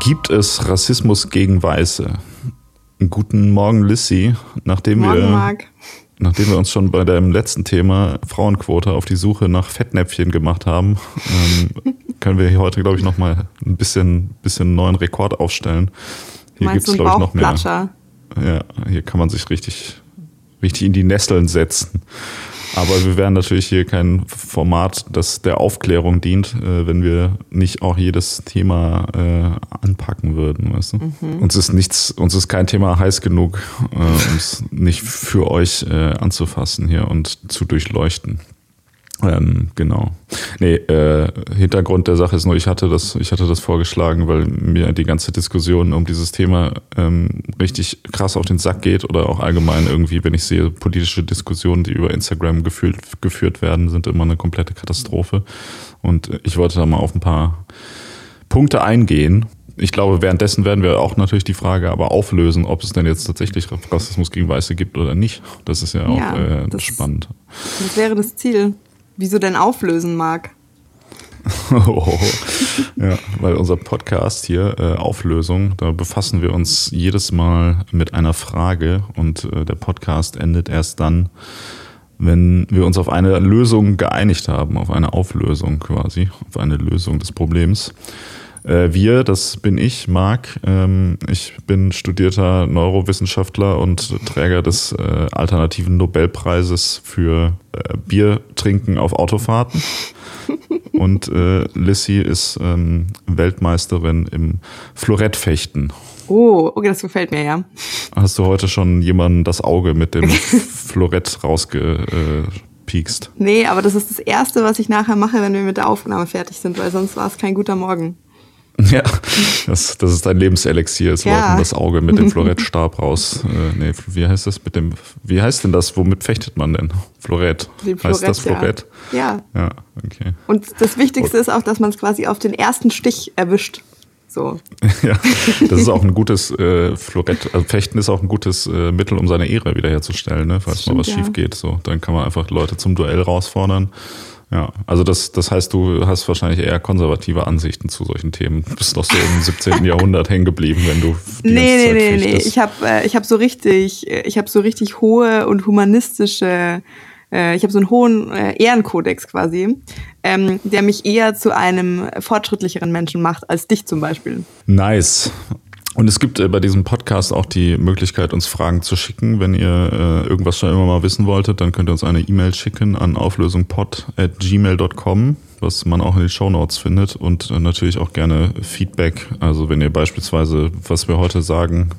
Gibt es Rassismus gegen Weiße? Guten Morgen, Lissy. Nachdem Morgen, wir, Marc. nachdem wir uns schon bei dem letzten Thema Frauenquote auf die Suche nach Fettnäpfchen gemacht haben, ähm, können wir hier heute, glaube ich, noch mal ein bisschen, bisschen neuen Rekord aufstellen. Hier du einen glaube ich, noch mehr. Ja, hier kann man sich richtig, richtig in die Nesseln setzen. Aber wir wären natürlich hier kein Format, das der Aufklärung dient, äh, wenn wir nicht auch jedes Thema äh, anpacken würden. Weißt du? Mhm. Uns ist nichts, uns ist kein Thema heiß genug, äh, um es nicht für euch äh, anzufassen hier und zu durchleuchten. Ähm, genau. Nee, äh, Hintergrund der Sache ist nur, ich hatte das, ich hatte das vorgeschlagen, weil mir die ganze Diskussion um dieses Thema ähm, richtig krass auf den Sack geht oder auch allgemein irgendwie, wenn ich sehe, politische Diskussionen, die über Instagram geführt, geführt werden, sind immer eine komplette Katastrophe. Und ich wollte da mal auf ein paar Punkte eingehen. Ich glaube, währenddessen werden wir auch natürlich die Frage aber auflösen, ob es denn jetzt tatsächlich Rassismus gegen Weiße gibt oder nicht. Das ist ja auch Ja, äh, das- spannend. Das wäre das Ziel. Wieso denn auflösen, Marc? Oh, ja, weil unser Podcast hier, äh, Auflösung, da befassen wir uns jedes Mal mit einer Frage und äh, der Podcast endet erst dann, wenn wir uns auf eine Lösung geeinigt haben, auf eine Auflösung quasi, auf eine Lösung des Problems. Äh, wir, das bin ich, Marc. Ähm, ich bin studierter Neurowissenschaftler und Träger des äh, alternativen Nobelpreises für äh, Biertrinken auf Autofahrten. Und Lissy ist ähm, Weltmeisterin im Florettfechten. Oh, okay, das gefällt mir ja. Hast du heute schon jemanden das Auge mit dem Florett rausgepiekst? Nee, aber das ist das Erste, was ich nachher mache, wenn wir mit der Aufnahme fertig sind, weil sonst war es kein guter Morgen. Ja, das, das ist dein Lebenselixier, es Ja. Leuten das Auge mit dem Florettstab raus. Äh, nee, wie heißt das mit dem, wie heißt denn das, womit fechtet man denn? Florett. Den heißt das Florett, Florett? Ja. Ja, okay. Und das Wichtigste ist auch, dass man es quasi auf den ersten Stich erwischt. So. Ja, das ist auch ein gutes äh, Florett. Also Fechten ist auch ein gutes äh, Mittel, um seine Ehre wiederherzustellen, ne? falls mal Stimmt, was ja. schief geht. So, dann kann man einfach Leute zum Duell herausfordern. Ja, also das, das heißt, du hast wahrscheinlich eher konservative Ansichten zu solchen Themen. Du bist doch so im 17. Jahrhundert hängen geblieben, wenn du die Nee, ganze nee, Zeit nee, nee. fechtest. Ich habe äh, ich hab so richtig, äh, ich habe so richtig hohe und humanistische, äh, ich habe so einen hohen äh, Ehrenkodex quasi, ähm, der mich eher zu einem fortschrittlicheren Menschen macht als dich zum Beispiel. Nice. Und es gibt äh, bei diesem Podcast auch die Möglichkeit, uns Fragen zu schicken. Wenn ihr äh, irgendwas schon immer mal wissen wolltet, dann könnt ihr uns eine E-Mail schicken an auflösungpod.gmail.com, was man auch in den Shownotes findet. Und äh, natürlich auch gerne Feedback. Also wenn ihr beispielsweise, was wir heute sagen,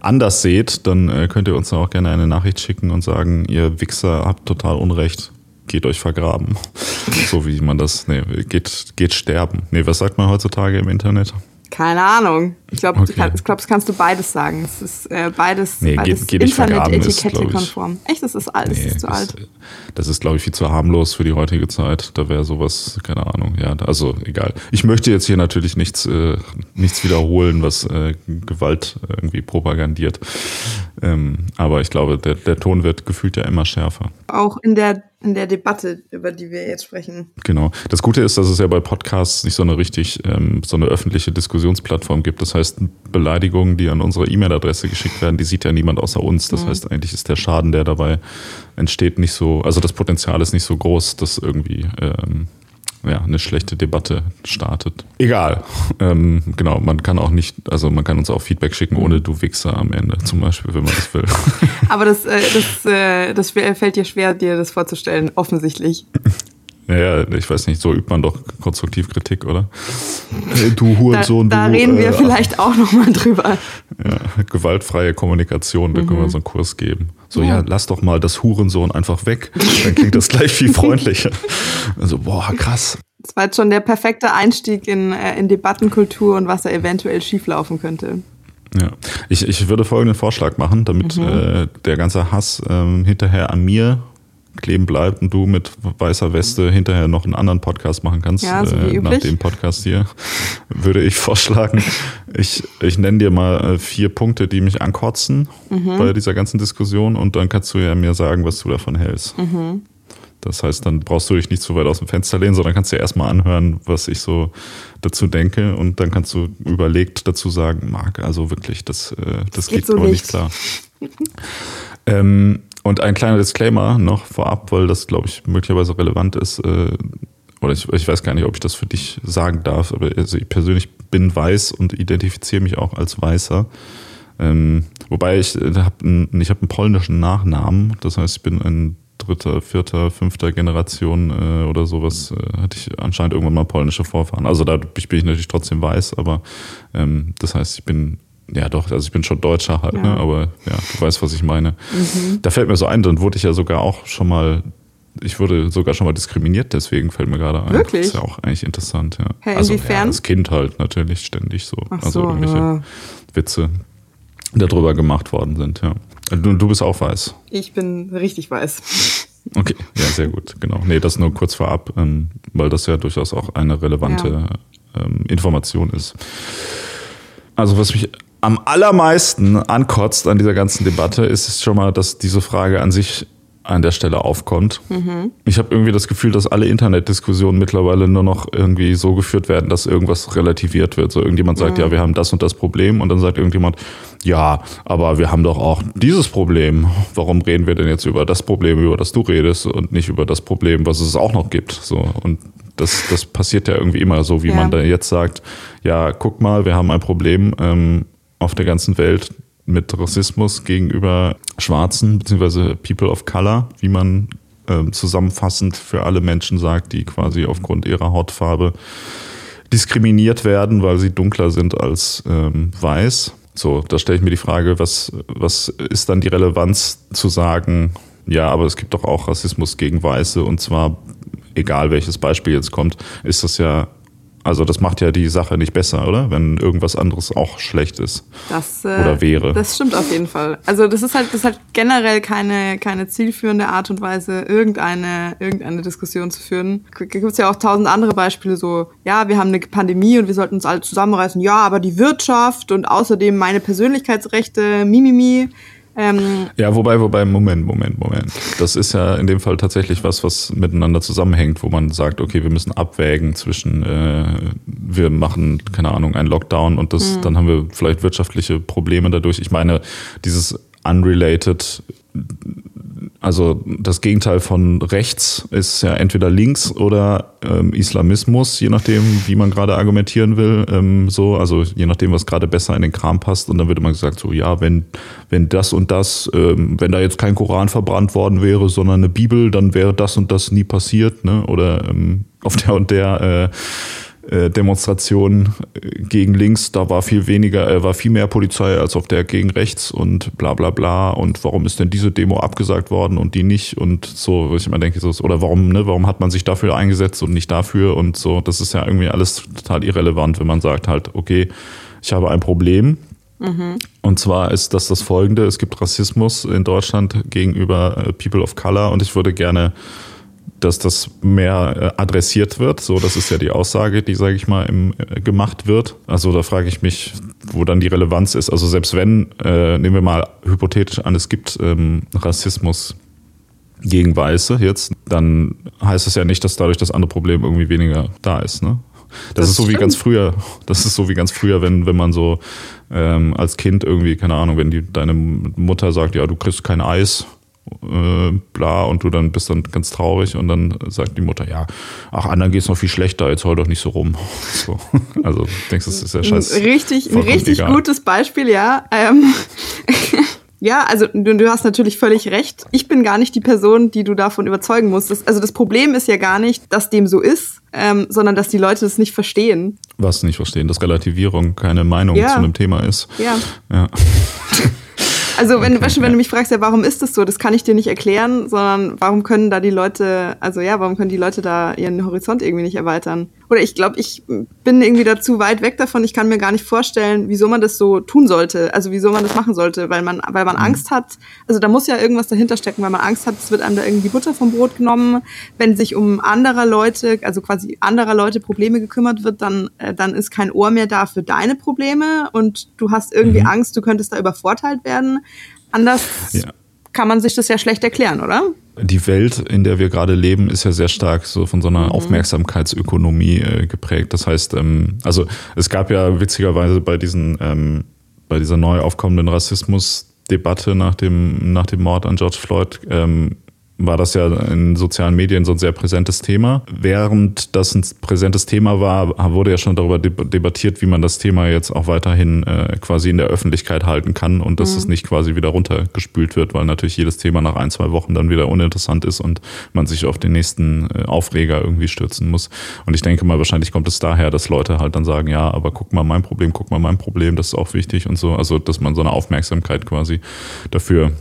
anders seht, dann könnt ihr uns auch gerne eine Nachricht schicken und sagen, ihr Wichser habt total Unrecht. Geht euch vergraben. so wie man das, nee, geht, geht sterben. Nee, was sagt man heutzutage im Internet? Keine Ahnung. Ich glaube, Okay. ich glaube, das kannst du beides sagen. Es ist äh, beides, Nee, beides geht- geht glaub ich. Internet-Etikette-konform. Echt, das ist alt, das ist zu alt. Das ist, glaube ich, viel zu harmlos für die heutige Zeit. Da wäre sowas, keine Ahnung, ja, also egal. Ich möchte jetzt hier natürlich nichts, äh, nichts wiederholen, was äh, Gewalt irgendwie propagandiert. Ähm, aber ich glaube, der, der Ton wird gefühlt ja immer schärfer. Auch in der, in der Debatte, über die wir jetzt sprechen. Genau. Das Gute ist, dass es ja bei Podcasts nicht so eine richtig, ähm, so eine öffentliche Diskussionsplattform gibt. Das heißt, Beleidigungen, die an unsere E-Mail-Adresse geschickt werden, die sieht ja niemand außer uns. Das heißt, eigentlich ist der Schaden, der dabei entsteht, nicht so, also das Potenzial ist nicht so groß, dass irgendwie ähm, ja, eine schlechte Debatte startet. Egal. Ähm, genau, man kann auch nicht, also man kann uns auch Feedback schicken, ohne du Wichser am Ende, zum Beispiel, wenn man das will. Aber das, äh, das, äh, das fällt dir schwer, dir das vorzustellen, offensichtlich. Ja, ja, ich weiß nicht, so übt man doch konstruktiv Kritik, oder? Hey, du Da, Hurensohn, da du. reden wir äh, vielleicht auch nochmal drüber. Ja, gewaltfreie Kommunikation, da können wir so einen Kurs geben. So, ja. Ja. lass doch mal das Hurensohn einfach weg. Dann klingt das gleich viel freundlicher. Also, boah, krass. Das war jetzt schon der perfekte Einstieg in, äh, in Debattenkultur und was da eventuell schieflaufen könnte. Ja. Ich, ich würde folgenden Vorschlag machen, damit äh, der ganze Hass ähm, hinterher an mir kleben bleibt und du mit weißer Weste hinterher noch einen anderen Podcast machen kannst, Ja, so äh, nach dem Podcast hier, würde ich vorschlagen, ich, ich nenne dir mal äh, vier Punkte, die mich ankotzen Mhm. bei dieser ganzen Diskussion und dann kannst du ja mir sagen, was du davon hältst. Mhm. Das heißt, dann brauchst du dich nicht zu weit aus dem Fenster lehnen, sondern kannst dir erstmal anhören, was ich so dazu denke und dann kannst du überlegt dazu sagen, Marc, also wirklich, das, äh, das, geht, geht so nicht klar. ähm, und ein kleiner Disclaimer noch vorab, weil das, glaube ich, möglicherweise relevant ist. Äh, oder ich, ich weiß gar nicht, ob ich das für dich sagen darf, aber also ich persönlich bin weiß und identifiziere mich auch als Weißer. Ähm, wobei ich äh, habe einen, hab polnischen Nachnamen, das heißt, ich bin ein dritter, vierter, fünfter Generation äh, oder sowas, äh, hatte ich anscheinend irgendwann mal polnische Vorfahren. Also da bin ich natürlich trotzdem weiß, aber ähm, das heißt, ich bin ja doch, also ich bin schon Deutscher halt, ne? ja. ne? aber ja, du weißt, was ich meine. Mhm. Da fällt mir so ein, dann wurde ich ja sogar auch schon mal, ich wurde sogar schon mal diskriminiert, deswegen fällt mir gerade ein. Wirklich? Das ist ja auch eigentlich interessant, ja. Hey, also inwiefern? Ja, als Kind halt natürlich ständig so. Ach also so, irgendwelche ja. Witze darüber gemacht worden sind, ja. Du, du bist auch weiß. Ich bin richtig weiß. Okay, ja, sehr gut, genau. Nee, das nur kurz vorab, ähm, weil das ja durchaus auch eine relevante ähm, Information ist. Also was mich am allermeisten ankotzt an dieser ganzen Debatte, ist es schon mal, dass diese Frage an sich an der Stelle aufkommt. Mhm. Ich habe irgendwie das Gefühl, dass alle Internetdiskussionen mittlerweile nur noch irgendwie so geführt werden, dass irgendwas relativiert wird. So irgendjemand sagt, mhm. ja, wir haben das und das Problem und dann sagt irgendjemand, ja, aber wir haben doch auch dieses Problem. Warum reden wir denn jetzt über das Problem, über das du redest und nicht über das Problem, was es auch noch gibt? So und das, das passiert ja irgendwie immer so, wie ja. man da jetzt sagt, ja, guck mal, wir haben ein Problem ähm, auf der ganzen Welt mit Rassismus gegenüber Schwarzen beziehungsweise People of Color, wie man ähm, zusammenfassend für alle Menschen sagt, die quasi aufgrund ihrer Hautfarbe diskriminiert werden, weil sie dunkler sind als ähm, weiß. So, da stelle ich mir die Frage, was, was ist dann die Relevanz zu sagen, ja, aber es gibt doch auch Rassismus gegen Weiße und zwar, egal welches Beispiel jetzt kommt, ist das ja also das macht ja die Sache nicht besser, oder? Wenn irgendwas anderes auch schlecht ist. Das, äh, oder wäre. Das stimmt auf jeden Fall. Also das ist halt, das halt generell keine, keine zielführende Art und Weise, irgendeine, irgendeine Diskussion zu führen. Da gibt es ja auch tausend andere Beispiele, so, ja, wir haben eine Pandemie und wir sollten uns alle zusammenreißen. Ja, aber die Wirtschaft und außerdem meine Persönlichkeitsrechte, mimimi. Ähm, ja, wobei, wobei, Moment, Moment, Moment. Das ist ja in dem Fall tatsächlich was, was miteinander zusammenhängt, wo man sagt, okay, wir müssen abwägen zwischen, äh, wir machen, keine Ahnung, einen Lockdown und das, mhm. dann haben wir vielleicht wirtschaftliche Probleme dadurch. Ich meine, dieses unrelated also das Gegenteil von rechts ist ja entweder links oder ähm, Islamismus, je nachdem, wie man gerade argumentieren will. Ähm, so, also je nachdem, was gerade besser in den Kram passt. Und dann wird immer gesagt, so ja, wenn, wenn das und das, ähm, wenn da jetzt kein Koran verbrannt worden wäre, sondern eine Bibel, dann wäre das und das nie passiert, ne? Oder ähm, auf der und der äh, äh, Demonstration äh, gegen links, da war viel weniger, äh, war viel mehr Polizei als auf der gegen rechts und bla bla bla. Und warum ist denn diese Demo abgesagt worden und die nicht? Und so, ich immer denke, so, oder warum, ne, warum hat man sich dafür eingesetzt und nicht dafür? Und so, das ist ja irgendwie alles total irrelevant, wenn man sagt halt, okay, ich habe ein Problem, Mhm. Und zwar ist das das folgende: Es gibt Rassismus in Deutschland gegenüber äh, People of Color und ich würde gerne dass das mehr äh, adressiert wird. So, das ist ja die Aussage, die, sage ich mal, im, äh, gemacht wird. Also da frage ich mich, wo dann die Relevanz ist. Also selbst wenn, äh, nehmen wir mal hypothetisch an, es gibt ähm, Rassismus gegen Weiße jetzt, dann heißt es ja nicht, dass dadurch das andere Problem irgendwie weniger da ist. Ne? Das, das, ist so stimmt. wie ganz früher. Das ist so wie ganz früher, wenn, wenn man so ähm, als Kind irgendwie, keine Ahnung, wenn die, deine Mutter sagt, ja, du kriegst kein Eis, äh, bla und du dann bist dann ganz traurig und dann sagt die Mutter, ja, ach, anderen geht es noch viel schlechter, jetzt heul doch nicht so rum. So. Also denkst du, das ist ja scheiße. Richtig, ein richtig egal. gutes Beispiel, ja. Ähm, ja, also du, du, hast natürlich völlig recht. Ich bin gar nicht die Person, die du davon überzeugen musst. Das, also das Problem ist ja gar nicht, dass dem so ist, ähm, sondern dass die Leute das nicht verstehen. Was nicht verstehen, dass Relativierung keine Meinung ja. zu einem Thema ist. Ja. ja. Also wenn, okay, wenn du mich fragst, ja, warum ist das so, das kann ich dir nicht erklären, sondern warum können da die Leute, also ja, warum können die Leute da ihren Horizont irgendwie nicht erweitern? Oder ich glaube, ich bin irgendwie dazu weit weg davon. Ich kann mir gar nicht vorstellen, wieso man das so tun sollte. Also wieso man das machen sollte, weil man, weil man mhm. Angst hat. Also da muss ja irgendwas dahinter stecken, weil man Angst hat, es wird einem da irgendwie Butter vom Brot genommen. Wenn sich um anderer Leute, also quasi anderer Leute Probleme gekümmert wird, dann, äh, dann ist kein Ohr mehr da für deine Probleme und du hast irgendwie mhm. Angst, du könntest da übervorteilt werden. Anders ja kann man sich das ja schlecht erklären, oder? Die Welt, in der wir gerade leben, ist ja sehr stark so von so einer mhm. Aufmerksamkeitsökonomie äh, geprägt. Das heißt, ähm, also es gab ja witzigerweise bei diesen, ähm, bei dieser neu aufkommenden Rassismusdebatte nach dem, nach dem Mord an George Floyd, ähm, war das ja in sozialen Medien so ein sehr präsentes Thema. Während das ein präsentes Thema war, wurde ja schon darüber debattiert, wie man das Thema jetzt auch weiterhin äh, quasi in der Öffentlichkeit halten kann und dass mhm. es nicht quasi wieder runtergespült wird, weil natürlich jedes Thema nach ein, zwei Wochen dann wieder uninteressant ist und man sich auf den nächsten äh, Aufreger irgendwie stürzen muss. Und ich denke mal, wahrscheinlich kommt es daher, dass Leute halt dann sagen, ja, aber guck mal mein Problem, guck mal mein Problem, das ist auch wichtig und so. Also, dass man so eine Aufmerksamkeit quasi dafür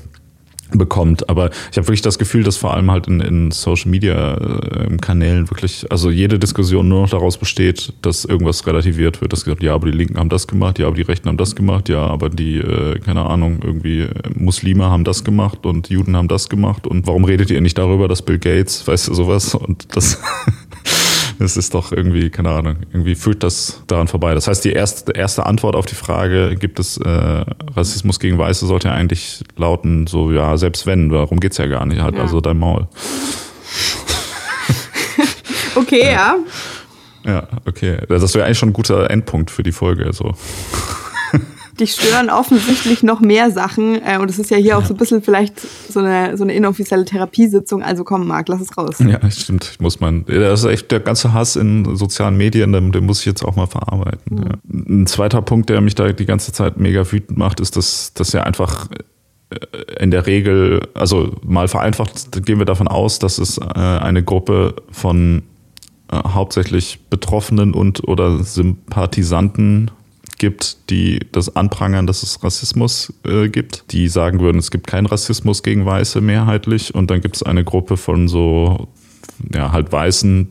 bekommt. Aber ich habe wirklich das Gefühl, dass vor allem halt in, in Social Media äh, Kanälen wirklich, also jede Diskussion nur noch daraus besteht, dass irgendwas relativiert wird. Dass gesagt, ja, aber die Linken haben das gemacht, ja, aber die Rechten haben das gemacht, ja, aber die, äh, keine Ahnung, irgendwie äh, Muslime haben das gemacht und Juden haben das gemacht. Und warum redet ihr nicht darüber, dass Bill Gates, weißt du, sowas? Und das es ist doch irgendwie, keine Ahnung, irgendwie führt das daran vorbei. Das heißt, die erste, erste Antwort auf die Frage, gibt es äh, Rassismus gegen Weiße, sollte ja eigentlich lauten, so, ja, selbst wenn, darum geht's ja gar nicht, halt, ja. also dein Maul. okay, ja. ja. Ja, okay. Das wäre eigentlich schon ein guter Endpunkt für die Folge, so dich stören offensichtlich noch mehr Sachen. Äh, und es ist ja hier ja. auch so ein bisschen vielleicht so eine, so eine inoffizielle Therapiesitzung. Also komm, Marc, lass es raus. Ja, stimmt. Ich muss man, das ist echt der ganze Hass in sozialen Medien, den, den muss ich jetzt auch mal verarbeiten. Mhm. Ja. Ein zweiter Punkt, der mich da die ganze Zeit mega wütend macht, ist, dass, dass ja einfach äh, in der Regel, also mal vereinfacht gehen wir davon aus, dass es äh, eine Gruppe von hauptsächlich Betroffenen und oder Sympathisanten gibt, die das anprangern, dass es Rassismus äh, gibt, die sagen würden, es gibt keinen Rassismus gegen Weiße mehrheitlich. Und dann gibt es eine Gruppe von so, ja, halt Weißen,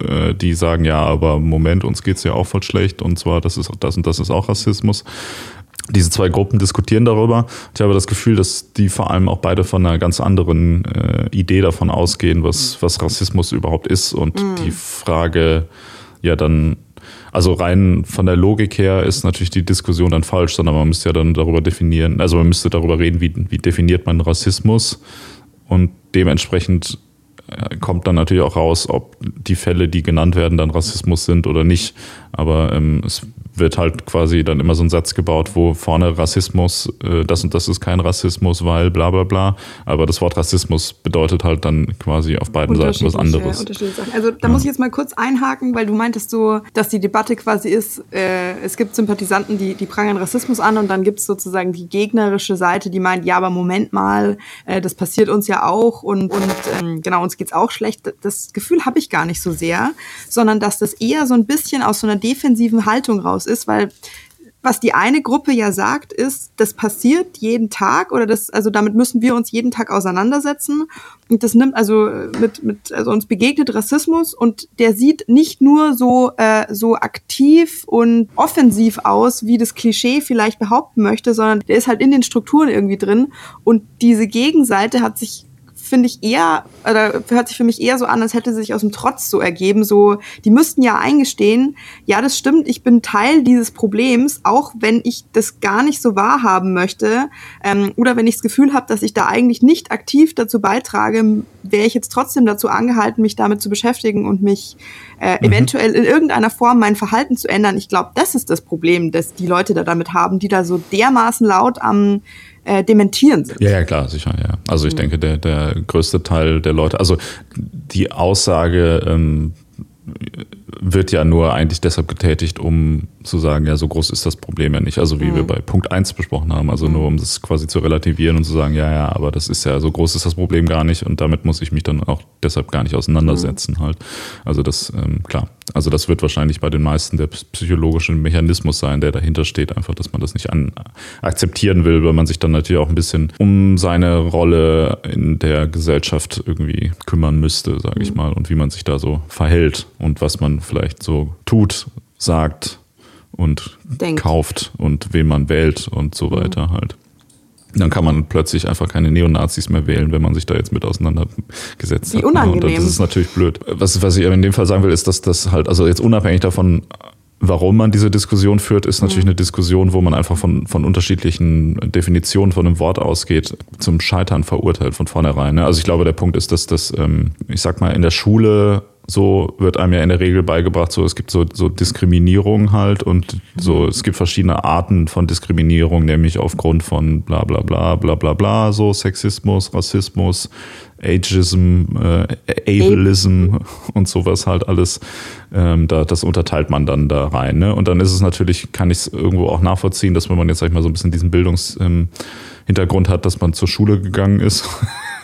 äh, die sagen, ja, aber Moment, uns geht's ja auch voll schlecht und zwar, das ist das und das ist auch Rassismus. Diese zwei Gruppen diskutieren darüber. Ich habe das Gefühl, dass die vor allem auch beide von einer ganz anderen äh, Idee davon ausgehen, was, was Rassismus überhaupt ist und mhm. die Frage ja dann also rein von der Logik her ist natürlich die Diskussion dann falsch, sondern man müsste ja dann darüber definieren, also man müsste darüber reden, wie, wie definiert man Rassismus und dementsprechend äh, kommt dann natürlich auch raus, ob die Fälle, die genannt werden, dann Rassismus sind oder nicht. Aber ähm, es wird halt quasi dann immer so ein Satz gebaut, wo vorne Rassismus, äh, das und das ist kein Rassismus, weil bla bla bla. Aber das Wort Rassismus bedeutet halt dann quasi auf beiden Seiten was anderes. Also da ja. muss ich jetzt mal kurz einhaken, weil du meintest so, dass die Debatte quasi ist, äh, es gibt Sympathisanten, die, die prangern Rassismus an und dann gibt es sozusagen die gegnerische Seite, die meint, ja, aber Moment mal, äh, das passiert uns ja auch und, und ähm, genau, uns geht's auch schlecht. Das Gefühl habe ich gar nicht so sehr, sondern dass das eher so ein bisschen aus so einer defensiven Haltung raus Rassismus ist, weil was die eine Gruppe ja sagt, ist, das passiert jeden Tag oder das, also damit müssen wir uns jeden Tag auseinandersetzen. Und das nimmt also mit, mit, also uns begegnet Rassismus und der sieht nicht nur so, äh, so aktiv und offensiv aus, wie das Klischee vielleicht behaupten möchte, sondern der ist halt in den Strukturen irgendwie drin. Und diese Gegenseite hat sich finde ich eher, oder hört sich für mich eher so an, als hätte sie sich aus dem Trotz so ergeben. So, die müssten ja eingestehen, ja, das stimmt, ich bin Teil dieses Problems, auch wenn ich das gar nicht so wahrhaben möchte. Ähm, oder wenn ich das Gefühl habe, dass ich da eigentlich nicht aktiv dazu beitrage, wäre ich jetzt trotzdem dazu angehalten, mich damit zu beschäftigen und mich äh, mhm. eventuell in irgendeiner Form mein Verhalten zu ändern. Ich glaube, das ist das Problem, das die Leute da damit haben, die da so dermaßen laut am äh, dementieren sind. Ja, ja, klar, sicher, ja. Also ich mhm. denke, der, der größte Teil der Leute, also die Aussage ähm, wird ja nur eigentlich deshalb getätigt, um zu sagen, ja, so groß ist das Problem ja nicht. Also wie mhm. wir bei Punkt 1 besprochen haben, also mhm. nur um das quasi zu relativieren und zu sagen, ja, ja, aber das ist ja, so groß ist das Problem gar nicht und damit muss ich mich dann auch deshalb gar nicht auseinandersetzen mhm. halt. Also das, ähm, klar, also das wird wahrscheinlich bei den meisten der psychologische Mechanismus sein, der dahinter steht, einfach, dass man das nicht an, akzeptieren will, weil man sich dann natürlich auch ein bisschen um seine Rolle in der Gesellschaft irgendwie kümmern müsste, sage ich mhm. mal, und wie man sich da so verhält und was man vielleicht so tut, sagt und Denkt. kauft und wen man wählt und so weiter mhm. halt. Dann kann man plötzlich einfach keine Neonazis mehr wählen, wenn man sich da jetzt mit auseinandergesetzt Wie hat. Unangenehm. Und das ist natürlich blöd. Was, was ich in dem Fall sagen will, ist, dass das halt, also jetzt unabhängig davon, Warum man diese Diskussion führt, ist natürlich eine Diskussion, wo man einfach von, von unterschiedlichen Definitionen von einem Wort ausgeht, zum Scheitern verurteilt von vornherein. Ne? Also ich glaube, der Punkt ist, dass das, ähm, ich sag mal, in der Schule so wird einem ja in der Regel beigebracht, so es gibt so, so Diskriminierung halt und so es gibt verschiedene Arten von Diskriminierung, nämlich aufgrund von bla bla bla bla bla bla, so Sexismus, Rassismus, Ageism, äh, Ableism und sowas halt alles. Ähm, da, das unterteilt man dann da rein. Ne? Und dann ist es natürlich, kann ich es irgendwo auch nachvollziehen, dass wenn man jetzt sag ich mal so ein bisschen diesen Bildungshintergrund ähm, hat, dass man zur Schule gegangen ist,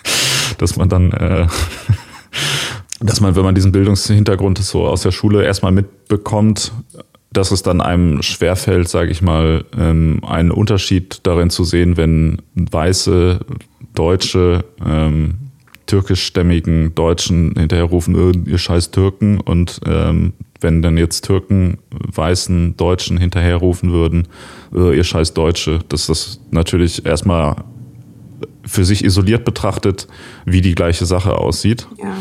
dass man dann äh, dass man, wenn man diesen Bildungshintergrund so aus der Schule erstmal mitbekommt, dass es dann einem schwerfällt, sage ich mal, ähm, einen Unterschied darin zu sehen, wenn weiße Deutsche ähm, türkischstämmigen Deutschen hinterherrufen, äh, ihr scheiß Türken und ähm, wenn dann jetzt Türken weißen Deutschen hinterherrufen würden, äh, ihr scheiß Deutsche, dass das natürlich erstmal für sich isoliert betrachtet, wie die gleiche Sache aussieht. Ja.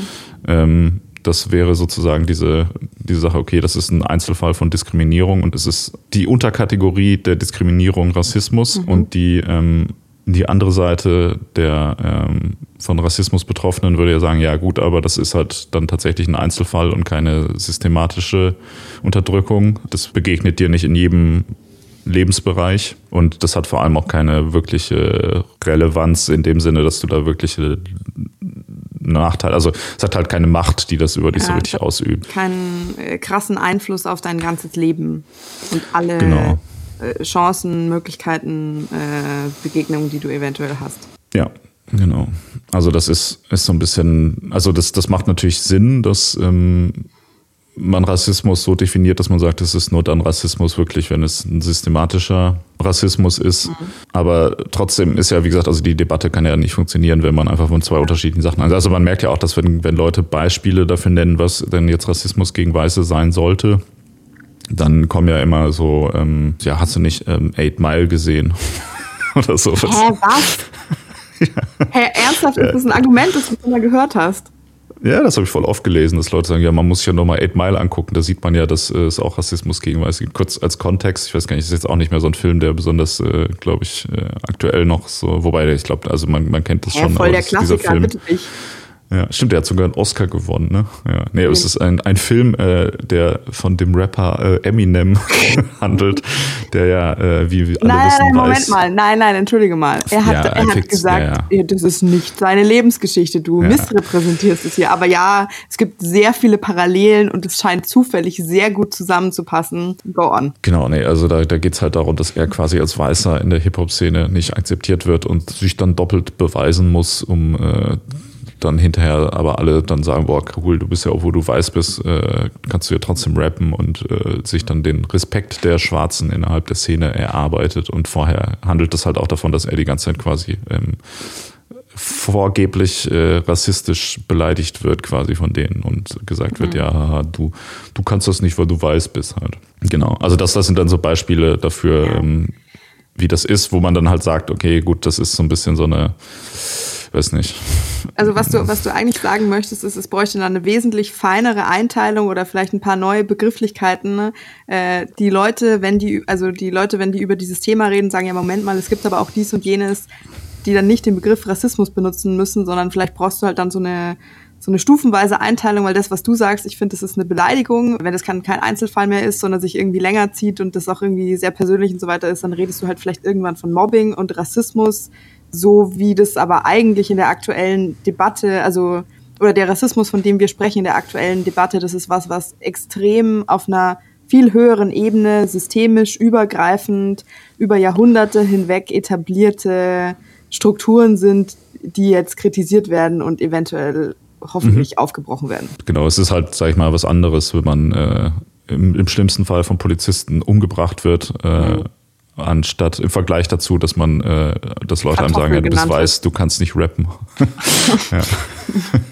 Ähm, das wäre sozusagen diese, diese Sache, okay, das ist ein Einzelfall von Diskriminierung und es ist die Unterkategorie der Diskriminierung Rassismus mhm. und die, ähm, die andere Seite der ähm, von Rassismus Betroffenen würde ja sagen, ja gut, aber das ist halt dann tatsächlich ein Einzelfall und keine systematische Unterdrückung. Das begegnet dir nicht in jedem Lebensbereich und das hat vor allem auch keine wirkliche Relevanz in dem Sinne, dass du da wirkliche Nachteil. Also es hat halt keine Macht, die das über dich ja, so richtig ausübt. Keinen äh, krassen Einfluss auf dein ganzes Leben und alle genau. äh, Chancen, Möglichkeiten, äh, Begegnungen, die du eventuell hast. Ja, genau. Also das ist, ist so ein bisschen, also das, das macht natürlich Sinn, dass ähm, man Rassismus so definiert, dass man sagt, es ist nur dann Rassismus wirklich, wenn es ein systematischer Rassismus ist. Mhm. Aber trotzdem ist ja, wie gesagt, also die Debatte kann ja nicht funktionieren, wenn man einfach von zwei unterschiedlichen Sachen. Also man merkt ja auch, dass wenn, wenn Leute Beispiele dafür nennen, was denn jetzt Rassismus gegen Weiße sein sollte, dann kommen ja immer so, ähm, ja, hast du nicht ähm, Eight Mile gesehen? Oder sowas. Hä, was? ja. Hä, ernsthaft, ist das ein Argument, das du schon mal gehört hast? Ja, das habe ich voll oft gelesen, dass Leute sagen, ja, man muss sich ja nochmal Eight Mile angucken. Da sieht man ja, dass äh, es auch Rassismus gegen Weiße gibt. Kurz als Kontext, ich weiß gar nicht, ist jetzt auch nicht mehr so ein Film, der besonders, äh, glaube ich, äh, aktuell noch so, wobei ich glaube, also man, man kennt das ja, schon. Voll der Klassiker, bitte nicht. Ja, stimmt, der hat sogar einen Oscar gewonnen, ne? Ja. Nee, es ist ein, ein Film, äh, der von dem Rapper äh, Eminem handelt, der ja, äh, wie, wie alle nein, wissen, nein, Moment weiß, mal, nein, nein, entschuldige mal. Er hat, ja, er hat gesagt, ja, das ist nicht seine Lebensgeschichte, du missrepräsentierst es hier. Aber ja, es gibt sehr viele Parallelen und es scheint zufällig sehr gut zusammenzupassen. Go on. Genau, nee, also da, da geht es halt darum, dass er quasi als Weißer in der Hip-Hop-Szene nicht akzeptiert wird und sich dann doppelt beweisen muss, um äh, dann hinterher aber alle dann sagen, boah, cool, du bist ja, obwohl du weiß bist, äh, kannst du ja trotzdem rappen und äh, sich dann den Respekt der Schwarzen innerhalb der Szene erarbeitet. Und vorher handelt es halt auch davon, dass er die ganze Zeit quasi ähm, vorgeblich äh, rassistisch beleidigt wird quasi von denen und gesagt wird, mhm. ja, du, du kannst das nicht, weil du weiß bist halt. Genau. Also das, das sind dann so Beispiele dafür, ja. ähm, wie das ist, wo man dann halt sagt, okay, gut, das ist so ein bisschen so eine weiß nicht. Also was du, was du eigentlich sagen möchtest, ist, es bräuchte dann eine wesentlich feinere Einteilung oder vielleicht ein paar neue Begrifflichkeiten. Ne? Äh, die Leute, wenn die, also die Leute, wenn die über dieses Thema reden, sagen ja, Moment mal, es gibt aber auch dies und jenes, die dann nicht den Begriff Rassismus benutzen müssen, sondern vielleicht brauchst du halt dann so eine so eine stufenweise Einteilung, weil das, was du sagst, ich finde, das ist eine Beleidigung. Wenn das kein, kein Einzelfall mehr ist, sondern sich irgendwie länger zieht und das auch irgendwie sehr persönlich und so weiter ist, dann redest du halt vielleicht irgendwann von Mobbing und Rassismus so wie das aber eigentlich in der aktuellen Debatte, also oder der Rassismus, von dem wir sprechen in der aktuellen Debatte, das ist was, was extrem auf einer viel höheren Ebene, systemisch übergreifend, über Jahrhunderte hinweg etablierte Strukturen sind, die jetzt kritisiert werden und eventuell hoffentlich mhm. aufgebrochen werden. Genau, es ist halt, sag ich mal, was anderes, wenn man äh, im, im, schlimmsten Fall von Polizisten umgebracht wird. Äh, mhm anstatt im Vergleich dazu, dass man, äh, dass Leute einem sagen, ja, du bist weiß, du kannst nicht rappen. ja.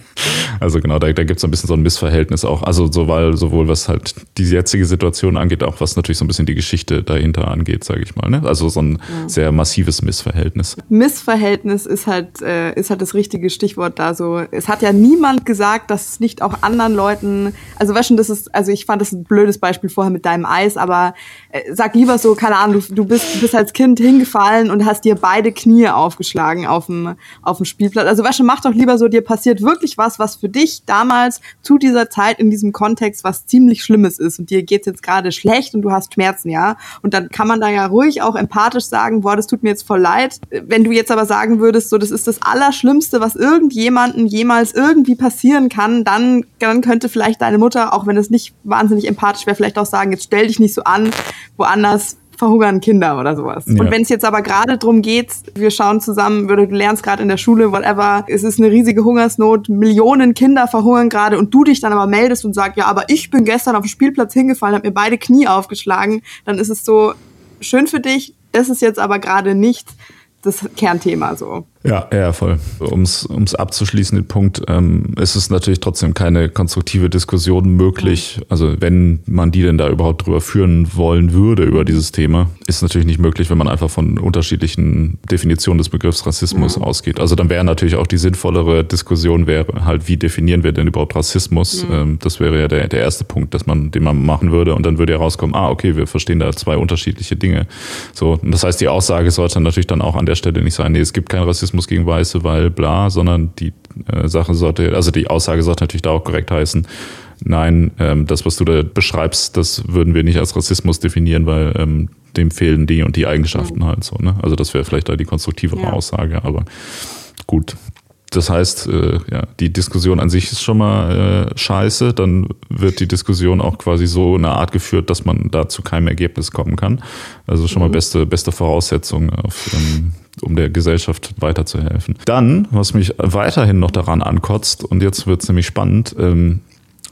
Also genau, da, da gibt es ein bisschen so ein Missverhältnis auch. Also so, weil sowohl was halt die jetzige Situation angeht, auch was natürlich so ein bisschen die Geschichte dahinter angeht, sage ich mal. Ne? Also so ein ja. sehr massives Missverhältnis. Missverhältnis ist halt, äh, ist halt das richtige Stichwort da so. Es hat ja niemand gesagt, dass es nicht auch anderen Leuten, also weißt du, das ist, also ich fand das ein blödes Beispiel vorher mit deinem Eis, aber äh, sag lieber so, keine Ahnung, du, du, bist, du bist als Kind hingefallen und hast dir beide Knie aufgeschlagen auf dem, auf dem Spielplatz. Also weißt du, mach doch lieber so, dir passiert wirklich was, was für dich damals zu dieser Zeit in diesem Kontext was ziemlich Schlimmes ist und dir geht's jetzt gerade schlecht und du hast Schmerzen, ja. Und dann kann man da ja ruhig auch empathisch sagen, boah, das tut mir jetzt voll leid. Wenn du jetzt aber sagen würdest, so, das ist das Allerschlimmste, was irgendjemanden jemals irgendwie passieren kann, dann, dann könnte vielleicht deine Mutter, auch wenn es nicht wahnsinnig empathisch wäre, vielleicht auch sagen, jetzt stell dich nicht so an, woanders verhungern Kinder oder sowas. Ja. Und wenn es jetzt aber gerade drum geht, wir schauen zusammen, du lernst gerade in der Schule, whatever, es ist eine riesige Hungersnot, Millionen Kinder verhungern gerade und du dich dann aber meldest und sagst, ja, aber ich bin gestern auf dem Spielplatz hingefallen, habe mir beide Knie aufgeschlagen, dann ist es so schön für dich, das ist jetzt aber gerade nicht das Kernthema so. Ja, ja, voll. Um es abzuschließen, den Punkt, ähm, ist es natürlich trotzdem keine konstruktive Diskussion möglich. Also wenn man die denn da überhaupt drüber führen wollen würde, über dieses Thema, ist natürlich nicht möglich, wenn man einfach von unterschiedlichen Definitionen des Begriffs Rassismus ja. ausgeht. Also dann wäre natürlich auch die sinnvollere Diskussion wäre halt, wie definieren wir denn überhaupt Rassismus? Ja. Ähm, das wäre ja der, der erste Punkt, dass man, den man machen würde. Und dann würde ja rauskommen, ah, okay, wir verstehen da zwei unterschiedliche Dinge. So, das heißt, die Aussage sollte natürlich dann auch an der Stelle nicht sein, nee, es gibt keinen Rassismus Rassismus gegen Weiße, weil bla, sondern die äh, Sache sollte, also die Aussage sollte natürlich da auch korrekt heißen. Nein, ähm, das, was du da beschreibst, das würden wir nicht als Rassismus definieren, weil ähm, dem fehlen die und die Eigenschaften mhm. halt so. Ne? Also das wäre vielleicht da die konstruktivere ja. Aussage, aber gut. Das heißt, äh, ja, die Diskussion an sich ist schon mal äh, scheiße. Dann wird die Diskussion auch quasi so in einer Art geführt, dass man da zu keinem Ergebnis kommen kann. Also schon mal mhm. beste, beste Voraussetzung auf ähm, um der Gesellschaft weiterzuhelfen. Dann, was mich weiterhin noch daran ankotzt, und jetzt wird es nämlich spannend, ähm,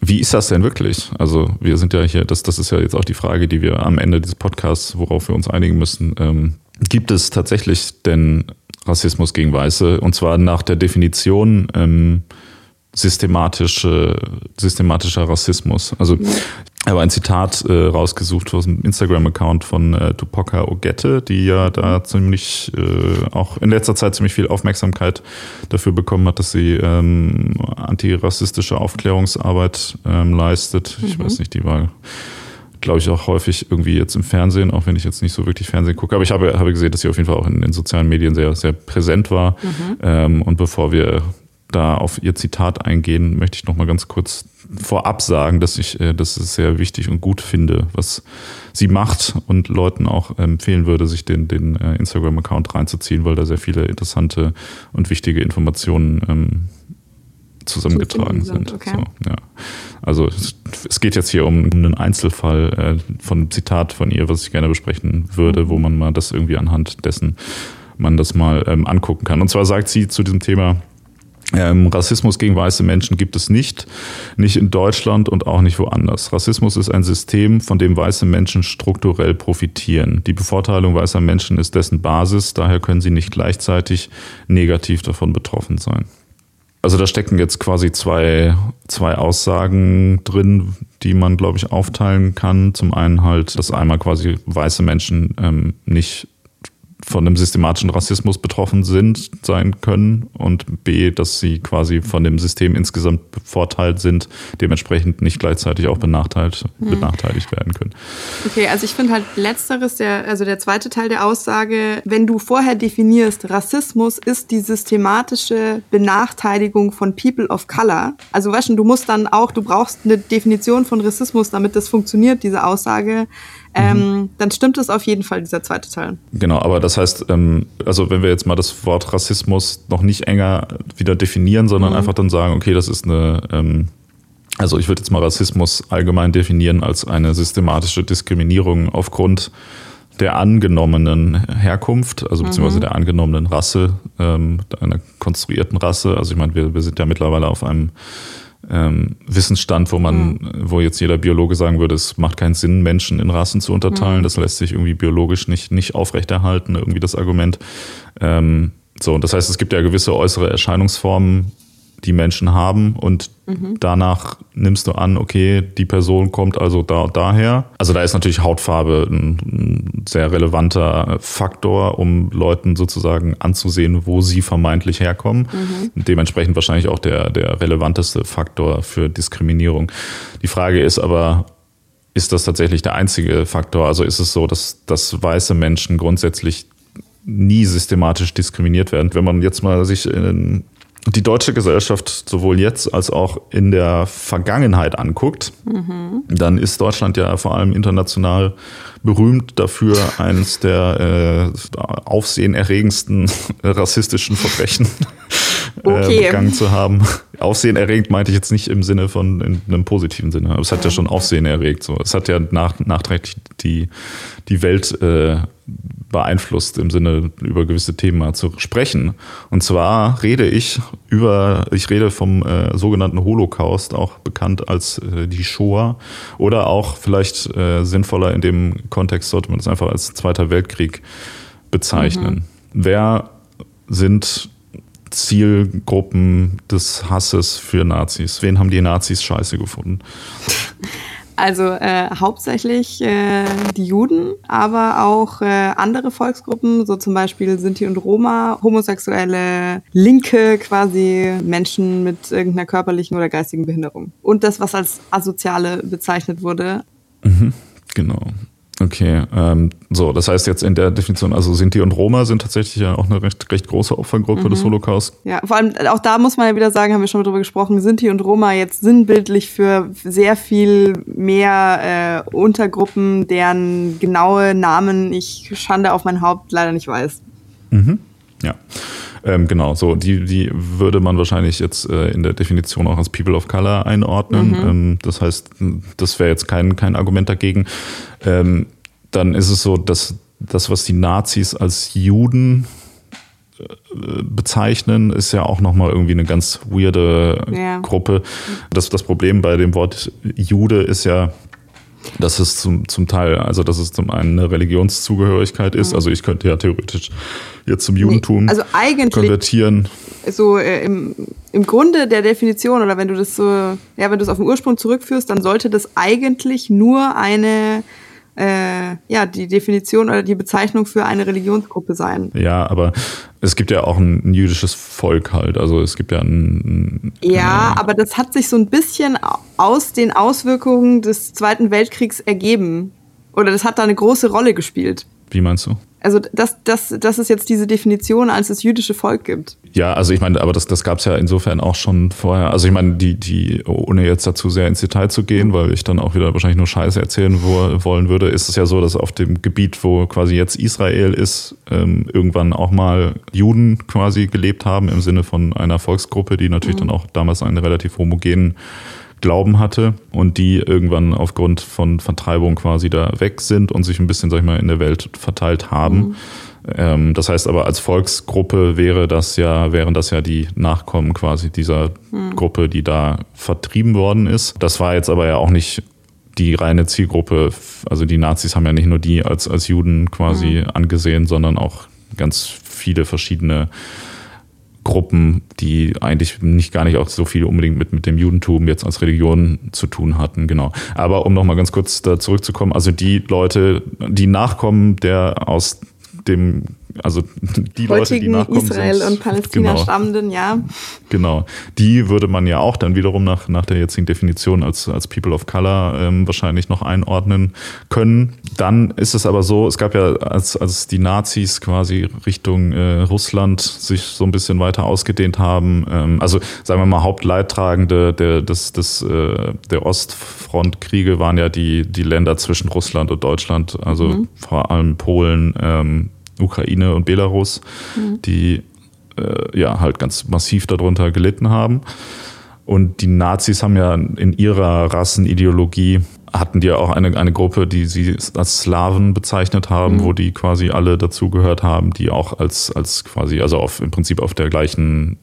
wie ist das denn wirklich? Also wir sind ja hier, das, das ist ja jetzt auch die Frage, die wir am Ende dieses Podcasts, worauf wir uns einigen müssen. Ähm, gibt es tatsächlich denn Rassismus gegen Weiße? Und zwar nach der Definition ähm, systematische, systematischer Rassismus. Also aber ein Zitat äh, rausgesucht aus dem Instagram-Account von äh, Tupoka Ogette, die ja da ziemlich äh, auch in letzter Zeit ziemlich viel Aufmerksamkeit dafür bekommen hat, dass sie ähm, antirassistische Aufklärungsarbeit ähm, leistet. Mhm. Ich weiß nicht, die war glaube ich, auch häufig irgendwie jetzt im Fernsehen, auch wenn ich jetzt nicht so wirklich Fernsehen gucke. Aber ich habe, habe gesehen, dass sie auf jeden Fall auch in den sozialen Medien sehr, sehr präsent war. Mhm. Ähm, und bevor wir da auf Ihr Zitat eingehen, möchte ich noch mal ganz kurz vorab sagen, dass ich äh, das sehr wichtig und gut finde, was sie macht und Leuten auch empfehlen würde, sich den, den äh, Instagram-Account reinzuziehen, weil da sehr viele interessante und wichtige Informationen ähm, zusammengetragen sind. Okay. So, ja. Also es, es, geht jetzt hier um, einen Einzelfall äh, von einem Zitat von ihr, was ich gerne besprechen würde, wo man mal das irgendwie anhand dessen man das mal ähm, angucken kann. Und zwar sagt sie zu diesem Thema, ähm, Rassismus gegen weiße Menschen gibt es nicht, nicht in Deutschland und auch nicht woanders. Rassismus ist ein System, von dem weiße Menschen strukturell profitieren. Die Bevorteilung weißer Menschen ist dessen Basis, daher können sie nicht gleichzeitig negativ davon betroffen sein. Also da stecken jetzt quasi zwei, zwei Aussagen drin, die man, glaube ich, aufteilen kann. Zum einen halt, dass einmal quasi weiße Menschen ähm, nicht von einem systematischen Rassismus betroffen sind, sein können und B, dass sie quasi von dem System insgesamt bevorteilt sind, dementsprechend nicht gleichzeitig auch benachteiligt, hm. benachteiligt werden können. Okay, also ich finde halt letzteres, der, also der zweite Teil der Aussage, wenn du vorher definierst, Rassismus ist die systematische Benachteiligung von People of Color. Also weißt du, du musst dann auch, du brauchst eine Definition von Rassismus, damit das funktioniert, diese Aussage ähm, mhm. dann stimmt es auf jeden Fall, dieser zweite Teil. Genau, aber das heißt, ähm, also wenn wir jetzt mal das Wort Rassismus noch nicht enger wieder definieren, sondern mhm. einfach dann sagen, okay, das ist eine, ähm, also ich würde jetzt mal Rassismus allgemein definieren als eine systematische Diskriminierung aufgrund der angenommenen Herkunft, also beziehungsweise mhm. der angenommenen Rasse, ähm, einer konstruierten Rasse. Also ich meine, wir, wir sind ja mittlerweile auf einem ähm, Wissensstand, wo man, mhm. wo jetzt jeder Biologe sagen würde, es macht keinen Sinn, Menschen in Rassen zu unterteilen. Mhm. Das lässt sich irgendwie biologisch nicht, nicht aufrechterhalten, irgendwie das Argument. Ähm, so, und das heißt, es gibt ja gewisse äußere Erscheinungsformen, die Menschen haben und mhm. danach nimmst du an, okay, die Person kommt also da und daher. Also da ist natürlich Hautfarbe ein, ein sehr relevanter Faktor, um Leuten sozusagen anzusehen, wo sie vermeintlich herkommen. Mhm. Dementsprechend wahrscheinlich auch der, der relevanteste Faktor für Diskriminierung. Die Frage ist aber, ist das tatsächlich der einzige Faktor? Also ist es so, dass, dass weiße Menschen grundsätzlich nie systematisch diskriminiert werden. Wenn man jetzt mal sich in die deutsche Gesellschaft sowohl jetzt als auch in der Vergangenheit anguckt, mhm. dann ist Deutschland ja vor allem international berühmt dafür, eines der äh, aufsehenerregendsten rassistischen Verbrechen äh, okay. begangen zu haben. Aufsehenerregend meinte ich jetzt nicht im Sinne von in einem positiven Sinne, aber es hat ja schon Aufsehen erregt. So. Es hat ja nach, nachträglich die, die Welt äh, beeinflusst, im Sinne über gewisse Themen mal zu sprechen. Und zwar rede ich über, ich rede vom äh, sogenannten Holocaust, auch bekannt als äh, die Shoah, oder auch vielleicht äh, sinnvoller in dem Kontext sollte man es einfach als Zweiter Weltkrieg bezeichnen. Mhm. Wer sind Zielgruppen des Hasses für Nazis? Wen haben die Nazis scheiße gefunden? Also äh, hauptsächlich äh, die Juden, aber auch äh, andere Volksgruppen, so zum Beispiel Sinti und Roma, homosexuelle, linke quasi Menschen mit irgendeiner körperlichen oder geistigen Behinderung. Und das, was als Asoziale bezeichnet wurde. Mhm, genau. Okay, ähm, so, das heißt jetzt in der Definition, also Sinti und Roma sind tatsächlich ja auch eine recht, recht große Opfergruppe mhm. des Holocaust. Ja, vor allem auch da muss man ja wieder sagen, haben wir schon drüber gesprochen, Sinti und Roma jetzt sinnbildlich für sehr viel mehr äh, Untergruppen, deren genaue Namen ich Schande auf mein Haupt leider nicht weiß. Mhm. Ja. Ähm, genau, so die, die würde man wahrscheinlich jetzt äh, in der Definition auch als People of Color einordnen. Mhm. Ähm, das heißt, das wäre jetzt kein, kein Argument dagegen. Ähm, dann ist es so, dass das, was die Nazis als Juden äh, bezeichnen, ist ja auch nochmal irgendwie eine ganz weirde ja. Gruppe. Das, das Problem bei dem Wort Jude ist ja, dass es zum, zum Teil, also dass es zum einen eine Religionszugehörigkeit ist. Mhm. Also ich könnte ja theoretisch jetzt zum Judentum nee, also eigentlich konvertieren. So äh, im, im Grunde der Definition, oder wenn du das so, ja, wenn du es auf den Ursprung zurückführst, dann sollte das eigentlich nur eine äh, ja, die Definition oder die Bezeichnung für eine Religionsgruppe sein. Ja, aber es gibt ja auch ein, ein jüdisches Volk halt. Also es gibt ja ein. Ja, äh, aber das hat sich so ein bisschen aus den Auswirkungen des Zweiten Weltkriegs ergeben. Oder das hat da eine große Rolle gespielt. Wie meinst du? Also das, das, das ist jetzt diese Definition, als es jüdische Volk gibt. Ja, also ich meine, aber das, das gab es ja insofern auch schon vorher. Also ich meine, die, die, ohne jetzt dazu sehr ins Detail zu gehen, weil ich dann auch wieder wahrscheinlich nur Scheiße erzählen wo, wollen würde, ist es ja so, dass auf dem Gebiet, wo quasi jetzt Israel ist, ähm, irgendwann auch mal Juden quasi gelebt haben, im Sinne von einer Volksgruppe, die natürlich mhm. dann auch damals einen relativ homogenen Glauben hatte und die irgendwann aufgrund von Vertreibung quasi da weg sind und sich ein bisschen, sag ich mal, in der Welt verteilt haben. Mhm. Ähm, das heißt aber, als Volksgruppe wäre das ja, wären das ja die Nachkommen quasi dieser mhm. Gruppe, die da vertrieben worden ist. Das war jetzt aber ja auch nicht die reine Zielgruppe. Also die Nazis haben ja nicht nur die als, als Juden quasi mhm. angesehen, sondern auch ganz viele verschiedene Gruppen, die eigentlich nicht gar nicht auch so viel unbedingt mit, mit dem Judentum jetzt als Religion zu tun hatten, genau. Aber um nochmal ganz kurz da zurückzukommen, also die Leute, die Nachkommen der aus dem also die Leute, die nachkommen, Israel und Palästina genau, stammenden, ja. Genau. Die würde man ja auch dann wiederum nach, nach der jetzigen Definition als, als People of Color ähm, wahrscheinlich noch einordnen können. Dann ist es aber so, es gab ja, als, als die Nazis quasi Richtung äh, Russland sich so ein bisschen weiter ausgedehnt haben, ähm, also sagen wir mal Hauptleidtragende der, des, des, äh, der Ostfrontkriege waren ja die, die Länder zwischen Russland und Deutschland, also mhm. vor allem Polen, ähm, Ukraine und Belarus, mhm. die äh, ja halt ganz massiv darunter gelitten haben. Und die Nazis haben ja in ihrer Rassenideologie hatten die ja auch eine, eine Gruppe, die sie als Slawen bezeichnet haben, mhm. wo die quasi alle dazugehört haben, die auch als, als quasi, also auf, im Prinzip auf der gleichen,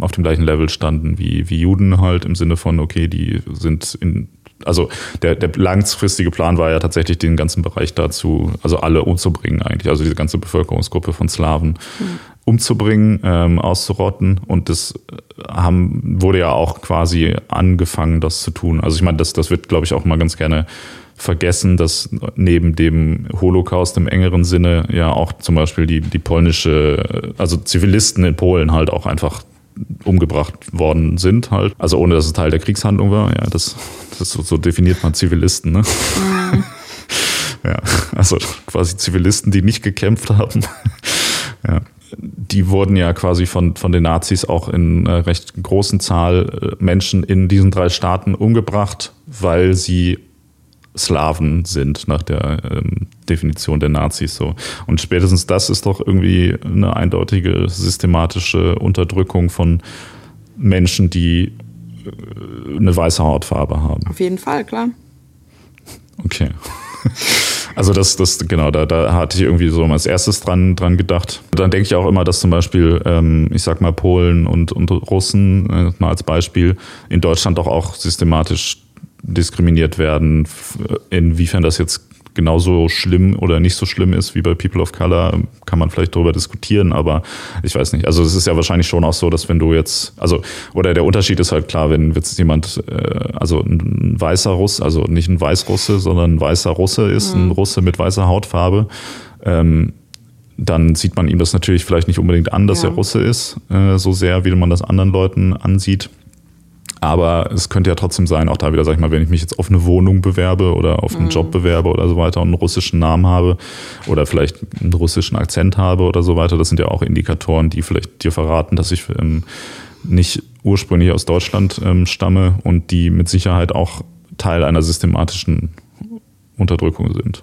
auf dem gleichen Level standen wie, wie Juden halt, im Sinne von, okay, die sind in also der, der langfristige Plan war ja tatsächlich den ganzen Bereich dazu, also alle umzubringen eigentlich, also diese ganze Bevölkerungsgruppe von Slawen. Mhm. Umzubringen, ähm, auszurotten. Und das haben, wurde ja auch quasi angefangen, das zu tun. Also ich meine, das, das wird, glaube ich, auch mal ganz gerne vergessen, dass neben dem Holocaust im engeren Sinne ja auch zum Beispiel die, die polnische, also Zivilisten in Polen halt auch einfach umgebracht worden sind halt. Also ohne, dass es Teil der Kriegshandlung war. Ja, das, das so, so definiert man Zivilisten, ne? Mhm. ja, also quasi Zivilisten, die nicht gekämpft haben. ja. Die wurden ja quasi von, von den Nazis auch in einer recht großen Zahl äh, Menschen in diesen drei Staaten umgebracht, weil sie Slaven sind, nach der ähm, Definition der Nazis so. Und spätestens das ist doch irgendwie eine eindeutige systematische Unterdrückung von Menschen, die äh, eine weiße Hautfarbe haben. Auf jeden Fall, klar. Okay. Also das, das, genau, da, da hatte ich irgendwie so als erstes dran, dran gedacht. Dann denke ich auch immer, dass zum Beispiel, ähm, ich sag mal, Polen und, und Russen, äh, mal als Beispiel, in Deutschland doch auch systematisch diskriminiert werden. Inwiefern das jetzt genauso schlimm oder nicht so schlimm ist wie bei People of Color, kann man vielleicht darüber diskutieren, aber ich weiß nicht. Also es ist ja wahrscheinlich schon auch so, dass wenn du jetzt, also, oder der Unterschied ist halt klar, wenn jetzt jemand, äh, also ein weißer Russe, also nicht ein Weißrusse, sondern ein weißer Russe ist, mhm. ein Russe mit weißer Hautfarbe, ähm, dann sieht man ihm das natürlich vielleicht nicht unbedingt an, dass ja. er Russe ist, äh, so sehr, wie man das anderen Leuten ansieht. Aber es könnte ja trotzdem sein, auch da wieder, sag ich mal, wenn ich mich jetzt auf eine Wohnung bewerbe oder auf einen mhm. Job bewerbe oder so weiter und einen russischen Namen habe oder vielleicht einen russischen Akzent habe oder so weiter, das sind ja auch Indikatoren, die vielleicht dir verraten, dass ich ähm, nicht ursprünglich aus Deutschland ähm, stamme und die mit Sicherheit auch Teil einer systematischen Unterdrückung sind.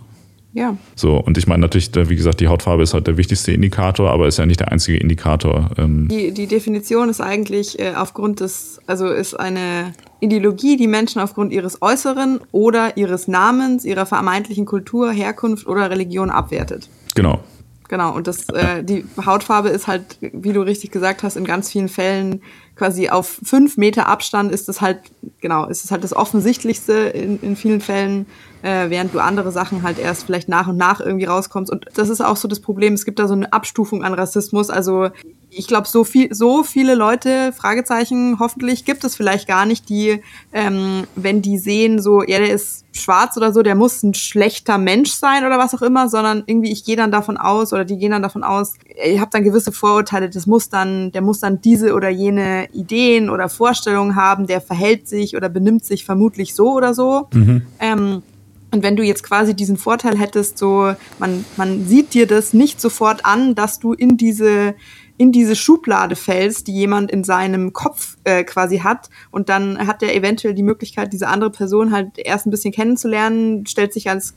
Ja. So, und ich meine natürlich, wie gesagt, die Hautfarbe ist halt der wichtigste Indikator, aber ist ja nicht der einzige Indikator. Ähm. Die, die Definition ist eigentlich äh, aufgrund des, also ist eine Ideologie, die Menschen aufgrund ihres Äußeren oder ihres Namens, ihrer vermeintlichen Kultur, Herkunft oder Religion abwertet. Genau. Genau, und das, äh, die Hautfarbe ist halt, wie du richtig gesagt hast, in ganz vielen Fällen quasi auf fünf Meter Abstand ist das halt, genau, ist es halt das Offensichtlichste in, in vielen Fällen äh, während du andere Sachen halt erst vielleicht nach und nach irgendwie rauskommst. Und das ist auch so das Problem. Es gibt da so eine Abstufung an Rassismus. Also ich glaube, so viel, so viele Leute, Fragezeichen, hoffentlich gibt es vielleicht gar nicht, die, ähm, wenn die sehen, so, ja, der ist schwarz oder so, der muss ein schlechter Mensch sein oder was auch immer, sondern irgendwie ich gehe dann davon aus oder die gehen dann davon aus, ich habe dann gewisse Vorurteile, das muss dann, der muss dann diese oder jene Ideen oder Vorstellungen haben, der verhält sich oder benimmt sich vermutlich so oder so. Mhm. Ähm, und wenn du jetzt quasi diesen Vorteil hättest, so man, man sieht dir das nicht sofort an, dass du in diese in diese Schublade fällst, die jemand in seinem Kopf äh, quasi hat. Und dann hat er eventuell die Möglichkeit, diese andere Person halt erst ein bisschen kennenzulernen, stellt sich als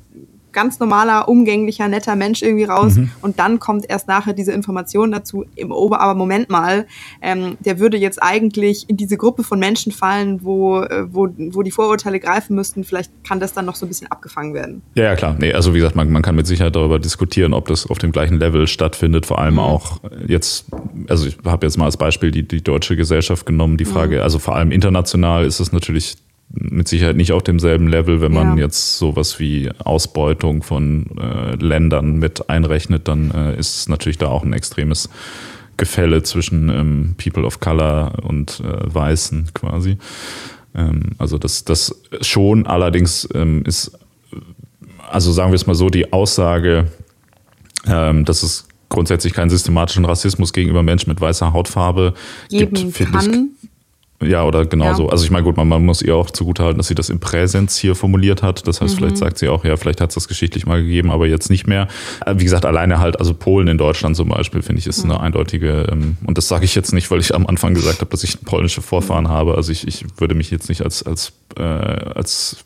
ganz normaler, umgänglicher, netter Mensch irgendwie raus mhm. und dann kommt erst nachher diese Information dazu im Ober, aber Moment mal, ähm, der würde jetzt eigentlich in diese Gruppe von Menschen fallen, wo, äh, wo, wo die Vorurteile greifen müssten, vielleicht kann das dann noch so ein bisschen abgefangen werden. Ja, ja klar. Nee, also wie gesagt, man, man kann mit Sicherheit darüber diskutieren, ob das auf dem gleichen Level stattfindet, vor allem mhm. auch jetzt, also ich habe jetzt mal als Beispiel die, die deutsche Gesellschaft genommen, die Frage, mhm. also vor allem international ist es natürlich mit Sicherheit nicht auf demselben Level. Wenn man ja. jetzt sowas wie Ausbeutung von äh, Ländern mit einrechnet, dann äh, ist es natürlich da auch ein extremes Gefälle zwischen ähm, People of Color und äh, Weißen quasi. Ähm, also das, das schon, allerdings ähm, ist, also sagen wir es mal so, die Aussage, ähm, dass es grundsätzlich keinen systematischen Rassismus gegenüber Menschen mit weißer Hautfarbe Geben gibt, finde ich ja, oder genau ja. so. Also ich meine, gut, man, man muss ihr auch zugutehalten, dass sie das im Präsens hier formuliert hat. Das heißt, mhm. vielleicht sagt sie auch, ja, vielleicht hat es das geschichtlich mal gegeben, aber jetzt nicht mehr. Äh, wie gesagt, alleine halt, also Polen in Deutschland zum Beispiel, finde ich, ist mhm. eine eindeutige, ähm, und das sage ich jetzt nicht, weil ich am Anfang gesagt habe, dass ich polnische Vorfahren habe. Also ich, ich würde mich jetzt nicht als, als, äh, als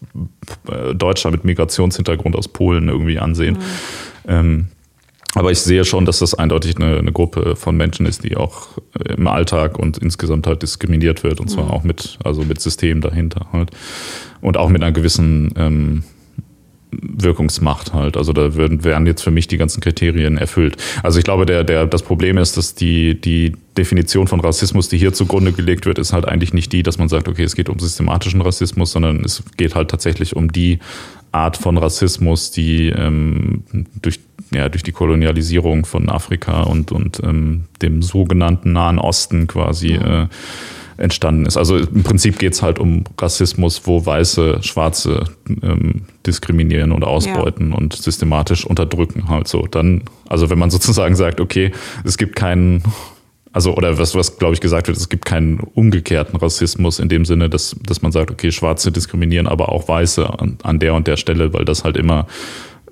äh, Deutscher mit Migrationshintergrund aus Polen irgendwie ansehen. Mhm. Ähm, aber ich sehe schon, dass das eindeutig eine, eine, Gruppe von Menschen ist, die auch im Alltag und insgesamt halt diskriminiert wird. Und zwar mhm. auch mit, also mit System dahinter halt. Und auch mit einer gewissen, ähm, Wirkungsmacht halt. Also da würden, wären jetzt für mich die ganzen Kriterien erfüllt. Also ich glaube, der, der, das Problem ist, dass die, die Definition von Rassismus, die hier zugrunde gelegt wird, ist halt eigentlich nicht die, dass man sagt, okay, es geht um systematischen Rassismus, sondern es geht halt tatsächlich um die Art von Rassismus, die ähm, durch, ja, durch die Kolonialisierung von Afrika und, und ähm, dem sogenannten Nahen Osten quasi äh, entstanden ist. Also im Prinzip geht es halt um Rassismus, wo Weiße Schwarze ähm, diskriminieren oder ausbeuten ja. und systematisch unterdrücken. Halt so. Dann, also wenn man sozusagen sagt, okay, es gibt keinen also oder was, was glaube ich gesagt wird, es gibt keinen umgekehrten Rassismus in dem Sinne, dass, dass man sagt, okay, Schwarze diskriminieren, aber auch Weiße an, an der und der Stelle, weil das halt immer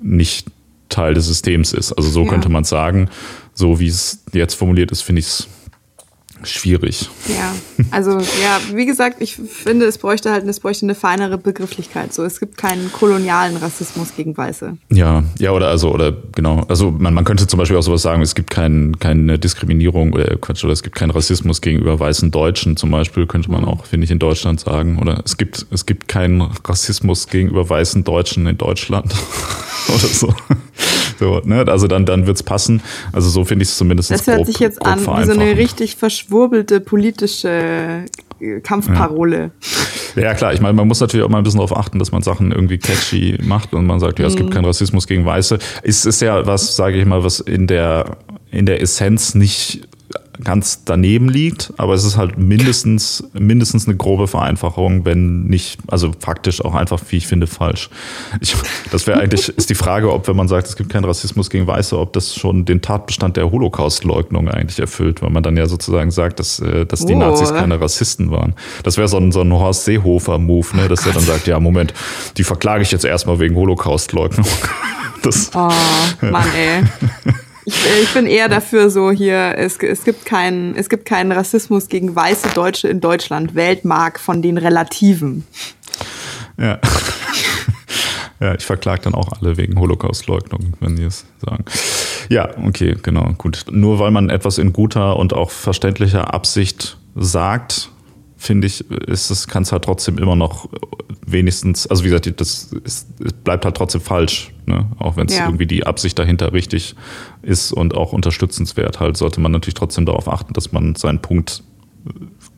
nicht Teil des Systems ist. Also so ja. könnte man sagen. So wie es jetzt formuliert ist, finde ich es schwierig. Ja, also ja, wie gesagt, ich finde, es bräuchte halt es bräuchte eine feinere Begrifflichkeit. So, es gibt keinen kolonialen Rassismus gegen Weiße. Ja, ja, oder also, oder genau, also man, man könnte zum Beispiel auch sowas sagen, es gibt kein, keine Diskriminierung oder Quatsch, oder es gibt keinen Rassismus gegenüber weißen Deutschen zum Beispiel, könnte man mhm. auch, finde ich, in Deutschland sagen. Oder es gibt, es gibt keinen Rassismus gegenüber weißen Deutschen in Deutschland. oder so. So, ne? Also dann, dann wird's passen. Also so finde ich es zumindest. Das hört grob, sich jetzt an wie so eine richtig verschwurbelte politische äh, Kampfparole. Ja. ja. klar. Ich meine, man muss natürlich auch mal ein bisschen darauf achten, dass man Sachen irgendwie catchy macht und man sagt, ja, es gibt mhm. keinen Rassismus gegen Weiße. Es ist ja was, sage ich mal, was in der in der Essenz nicht ganz daneben liegt, aber es ist halt mindestens, mindestens eine grobe Vereinfachung, wenn nicht, also faktisch auch einfach, wie ich finde, falsch. Ich, das wäre eigentlich, ist die Frage, ob, wenn man sagt, es gibt keinen Rassismus gegen Weiße, ob das schon den Tatbestand der Holocaust-Leugnung eigentlich erfüllt, weil man dann ja sozusagen sagt, dass, äh, dass die oh. Nazis keine Rassisten waren. Das wäre so ein, so ein Horst Seehofer-Move, ne, dass oh er dann sagt, ja, Moment, die verklage ich jetzt erstmal wegen Holocaust-Leugnung. Das, oh, Mann, ey. Ich, ich, bin eher dafür so hier, es, es, gibt keinen, es gibt keinen Rassismus gegen weiße Deutsche in Deutschland. Weltmark von den Relativen. Ja. Ja, ich verklage dann auch alle wegen Holocaust-Leugnung, wenn die es sagen. Ja, okay, genau, gut. Nur weil man etwas in guter und auch verständlicher Absicht sagt, finde ich, ist es, kann es halt trotzdem immer noch wenigstens, also wie gesagt, das ist, bleibt halt trotzdem falsch, ne? Auch wenn es ja. irgendwie die Absicht dahinter richtig ist und auch unterstützenswert, halt sollte man natürlich trotzdem darauf achten, dass man seinen Punkt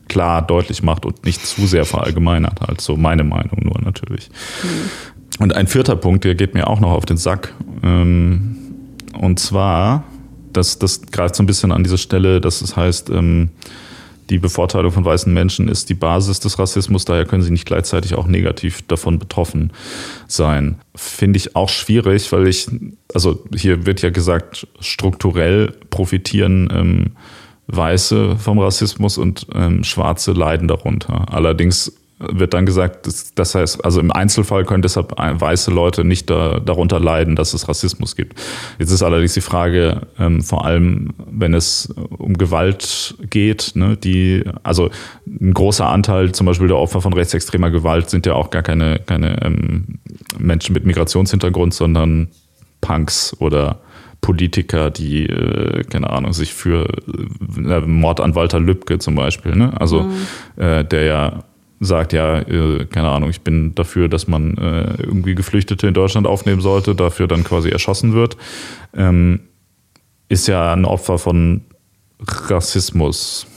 klar deutlich macht und nicht zu sehr verallgemeinert, halt so meine Meinung nur natürlich. Mhm. Und ein vierter Punkt, der geht mir auch noch auf den Sack. Ähm, und zwar, das, das greift so ein bisschen an diese Stelle, dass es heißt, ähm, die Bevorteilung von weißen Menschen ist die Basis des Rassismus, daher können sie nicht gleichzeitig auch negativ davon betroffen sein. Finde ich auch schwierig, weil ich, also hier wird ja gesagt, strukturell profitieren ähm, Weiße vom Rassismus und ähm, Schwarze leiden darunter. Allerdings wird dann gesagt, das, das heißt, also im Einzelfall können deshalb weiße Leute nicht da, darunter leiden, dass es Rassismus gibt. Jetzt ist allerdings die Frage, ähm, vor allem wenn es um Gewalt geht, ne, die, also ein großer Anteil zum Beispiel der Opfer von rechtsextremer Gewalt sind ja auch gar keine, keine ähm, Menschen mit Migrationshintergrund, sondern Punks oder Politiker, die, äh, keine Ahnung, sich für äh, Mord an Walter Lübcke zum Beispiel, ne? Also mhm. äh, der ja sagt, ja, äh, keine Ahnung, ich bin dafür, dass man äh, irgendwie Geflüchtete in Deutschland aufnehmen sollte, dafür dann quasi erschossen wird, ähm, ist ja ein Opfer von Rassismus.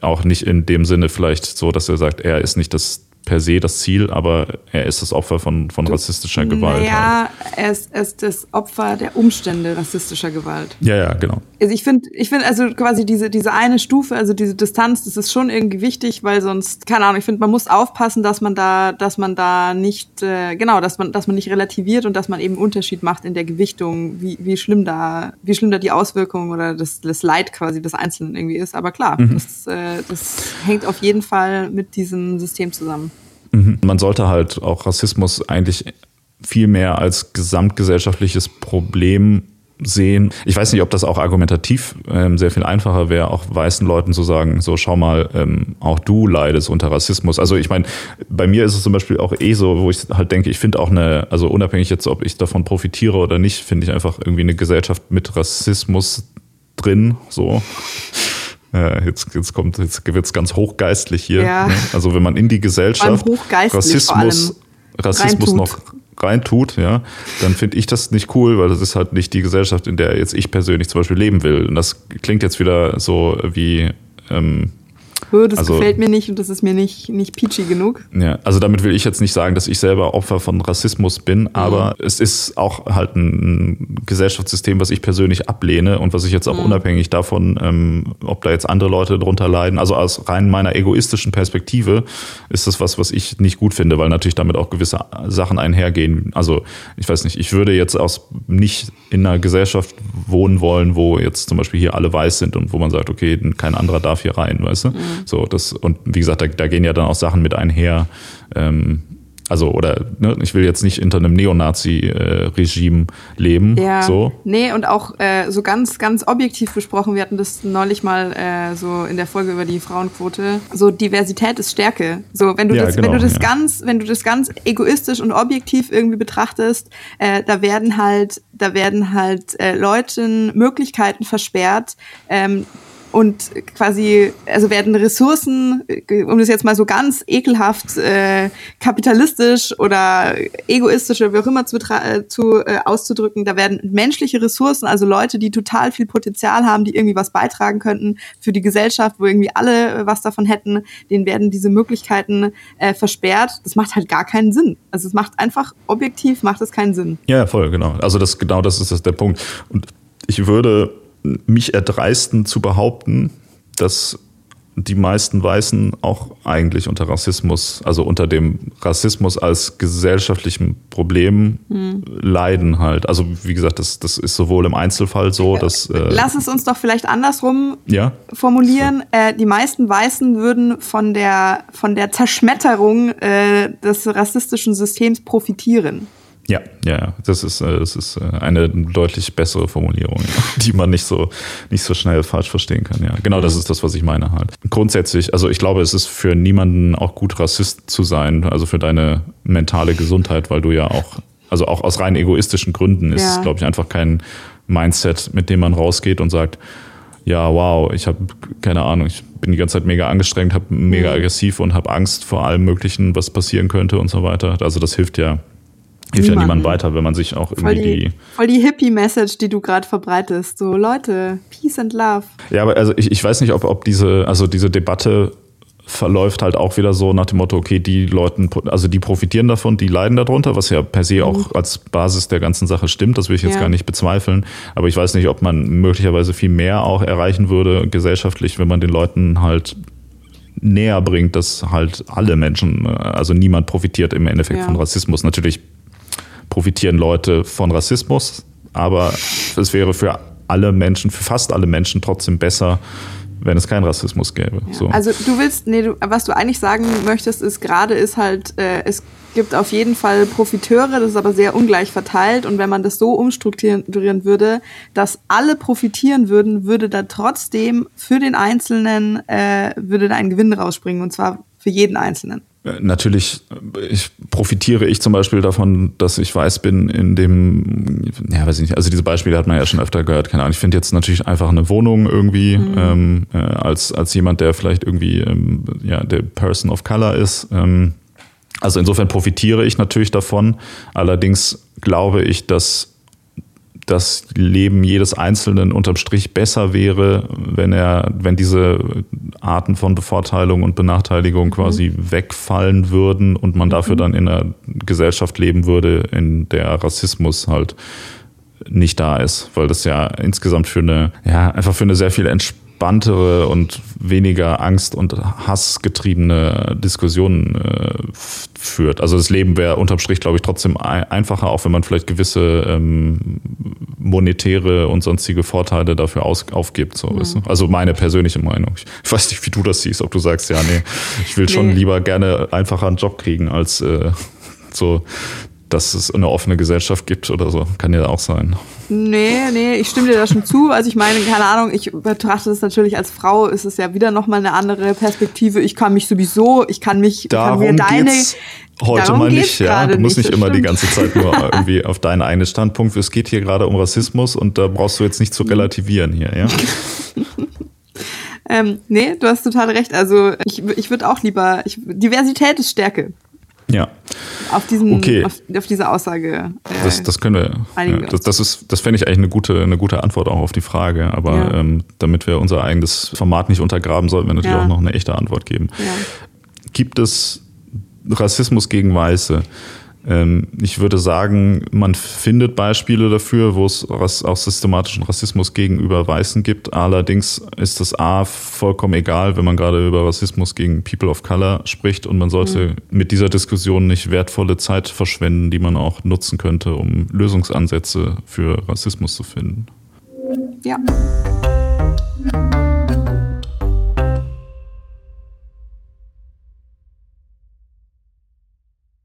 Auch nicht in dem Sinne vielleicht so, dass er sagt, er ist nicht das per se das Ziel, aber er ist das Opfer von, von rassistischer Gewalt. Ja, halt. er, ist, er ist das Opfer der Umstände rassistischer Gewalt. Ja, ja, genau. Also ich finde, ich finde also quasi diese, diese eine Stufe, also diese Distanz, das ist schon irgendwie wichtig, weil sonst, keine Ahnung, ich finde, man muss aufpassen, dass man da, dass man da nicht, äh, genau, dass man, dass man nicht relativiert und dass man eben Unterschied macht in der Gewichtung, wie, wie schlimm da, wie schlimm da die Auswirkungen oder das, das Leid quasi des Einzelnen irgendwie ist. Aber klar, mhm. das, äh, das hängt auf jeden Fall mit diesem System zusammen. Mhm. Man sollte halt auch Rassismus eigentlich viel mehr als gesamtgesellschaftliches Problem sehen. Ich weiß nicht, ob das auch argumentativ ähm, sehr viel einfacher wäre, auch weißen Leuten zu sagen, so schau mal, ähm, auch du leidest unter Rassismus. Also ich meine, bei mir ist es zum Beispiel auch eh so, wo ich halt denke, ich finde auch eine, also unabhängig jetzt, ob ich davon profitiere oder nicht, finde ich einfach irgendwie eine Gesellschaft mit Rassismus drin, so. Äh, jetzt, jetzt kommt, jetzt wird's ganz hochgeistlich hier. Ja. Ne? Also wenn man in die Gesellschaft Rassismus, Rassismus noch reintut, ja, dann finde ich das nicht cool, weil das ist halt nicht die Gesellschaft, in der jetzt ich persönlich zum Beispiel leben will. Und das klingt jetzt wieder so wie ähm, das also, gefällt mir nicht und das ist mir nicht, nicht peachy genug. Ja, also damit will ich jetzt nicht sagen, dass ich selber Opfer von Rassismus bin, mhm. aber es ist auch halt ein Gesellschaftssystem, was ich persönlich ablehne und was ich jetzt auch mhm. unabhängig davon, ähm, ob da jetzt andere Leute drunter leiden, also aus rein meiner egoistischen Perspektive ist das was, was ich nicht gut finde, weil natürlich damit auch gewisse Sachen einhergehen. Also ich weiß nicht, ich würde jetzt aus nicht in einer Gesellschaft wohnen wollen, wo jetzt zum Beispiel hier alle weiß sind und wo man sagt, okay, kein anderer darf hier rein, weißt du? Mhm. So, das, und wie gesagt, da, da gehen ja dann auch Sachen mit einher. Ähm, also, oder ne, ich will jetzt nicht hinter einem Neonazi-Regime leben. Ja. So. Nee, und auch äh, so ganz, ganz objektiv besprochen, wir hatten das neulich mal äh, so in der Folge über die Frauenquote. So Diversität ist Stärke. So, wenn du ja, das, genau, wenn du das ja. ganz, wenn du das ganz egoistisch und objektiv irgendwie betrachtest, äh, da werden halt, da werden halt äh, Leuten Möglichkeiten versperrt, ähm, und quasi, also werden Ressourcen, um das jetzt mal so ganz ekelhaft äh, kapitalistisch oder egoistisch oder wie auch immer zu, äh, zu äh, auszudrücken, da werden menschliche Ressourcen, also Leute, die total viel Potenzial haben, die irgendwie was beitragen könnten für die Gesellschaft, wo irgendwie alle was davon hätten, denen werden diese Möglichkeiten äh, versperrt. Das macht halt gar keinen Sinn. Also es macht einfach objektiv macht es keinen Sinn. Ja, voll, genau. Also das genau das ist das der Punkt. Und ich würde mich erdreisten zu behaupten, dass die meisten Weißen auch eigentlich unter Rassismus, also unter dem Rassismus als gesellschaftlichem Problem hm. leiden halt. Also wie gesagt, das, das ist sowohl im Einzelfall so, dass... Äh, Lass es uns doch vielleicht andersrum ja? formulieren. Äh, die meisten Weißen würden von der, von der Zerschmetterung äh, des rassistischen Systems profitieren. Ja, ja, das ist, äh, das ist äh, eine deutlich bessere Formulierung, die man nicht so, nicht so schnell falsch verstehen kann. Ja, genau, das ist das, was ich meine halt. Grundsätzlich, also ich glaube, es ist für niemanden auch gut Rassist zu sein, also für deine mentale Gesundheit, weil du ja auch, also auch aus rein egoistischen Gründen ist ja. glaube ich, einfach kein Mindset, mit dem man rausgeht und sagt, ja, wow, ich habe keine Ahnung, ich bin die ganze Zeit mega angestrengt, habe mega mhm. aggressiv und habe Angst vor allem Möglichen, was passieren könnte und so weiter. Also das hilft ja hilft ja niemand weiter, wenn man sich auch irgendwie voll die, die voll die Hippie-Message, die du gerade verbreitest. So Leute, Peace and Love. Ja, aber also ich, ich weiß nicht, ob, ob diese, also diese Debatte verläuft halt auch wieder so nach dem Motto, okay, die Leuten, also die profitieren davon, die leiden darunter, was ja per se mhm. auch als Basis der ganzen Sache stimmt, das will ich jetzt ja. gar nicht bezweifeln. Aber ich weiß nicht, ob man möglicherweise viel mehr auch erreichen würde gesellschaftlich, wenn man den Leuten halt näher bringt, dass halt alle Menschen, also niemand profitiert im Endeffekt ja. von Rassismus. Natürlich profitieren Leute von Rassismus, aber es wäre für alle Menschen, für fast alle Menschen trotzdem besser, wenn es keinen Rassismus gäbe. Ja. So. Also du willst, nee, du, was du eigentlich sagen möchtest, ist gerade ist halt, äh, es gibt auf jeden Fall Profiteure, das ist aber sehr ungleich verteilt und wenn man das so umstrukturieren würde, dass alle profitieren würden, würde da trotzdem für den Einzelnen äh, würde da ein Gewinn rausspringen und zwar für jeden Einzelnen. Natürlich ich, profitiere ich zum Beispiel davon, dass ich weiß bin in dem, ja, weiß ich nicht, also diese Beispiele hat man ja schon öfter gehört, keine Ahnung. Ich finde jetzt natürlich einfach eine Wohnung irgendwie mhm. ähm, äh, als, als jemand, der vielleicht irgendwie ähm, ja, der Person of Color ist. Ähm, also insofern profitiere ich natürlich davon. Allerdings glaube ich, dass das Leben jedes Einzelnen unterm Strich besser wäre, wenn er, wenn diese Arten von Bevorteilung und Benachteiligung mhm. quasi mhm. wegfallen würden und man dafür mhm. dann in einer Gesellschaft leben würde, in der Rassismus halt nicht da ist, weil das ja insgesamt für eine, ja, einfach für eine sehr viel Entspannung entspanntere und weniger Angst- und Hassgetriebene Diskussionen äh, führt. Also das Leben wäre unterm Strich, glaube ich, trotzdem einfacher, auch wenn man vielleicht gewisse ähm, monetäre und sonstige Vorteile dafür aus, aufgibt. So, mhm. weißt du? Also meine persönliche Meinung. Ich weiß nicht, wie du das siehst, ob du sagst, ja, nee, ich will schon nee. lieber gerne einfacher einen Job kriegen, als äh, so dass es eine offene Gesellschaft gibt oder so. Kann ja auch sein. Nee, nee, ich stimme dir da schon zu. Also ich meine, keine Ahnung, ich betrachte es natürlich als Frau, ist es ja wieder nochmal eine andere Perspektive. Ich kann mich sowieso, ich kann mich, Darum kann mir deine. Heute mal nicht, ja. Du musst nicht, nicht immer stimmt. die ganze Zeit nur irgendwie auf deinen eigenen Standpunkt. Es geht hier gerade um Rassismus und da brauchst du jetzt nicht zu relativieren hier, ja. ähm, nee, du hast total recht. Also ich, ich würde auch lieber, ich, Diversität ist Stärke. Ja. Auf, diesen, Okay. auf, auf diese Aussage. Äh, Das, das können wir. Ja, das, das ist, das fände ich eigentlich eine gute, eine gute Antwort auch auf die Frage. Aber Ja. ähm, damit wir unser eigenes Format nicht untergraben, sollten wir natürlich Ja. auch noch eine echte Antwort geben. ja. Gibt es Rassismus gegen Weiße? Ähm, ich würde sagen, man findet Beispiele dafür, wo es auch systematischen Rassismus gegenüber Weißen gibt. Allerdings ist das A vollkommen egal, wenn man gerade über Rassismus gegen People of Color spricht und man sollte mit dieser Diskussion nicht wertvolle Zeit verschwenden, die man auch nutzen könnte, um Lösungsansätze für Rassismus zu finden. ja.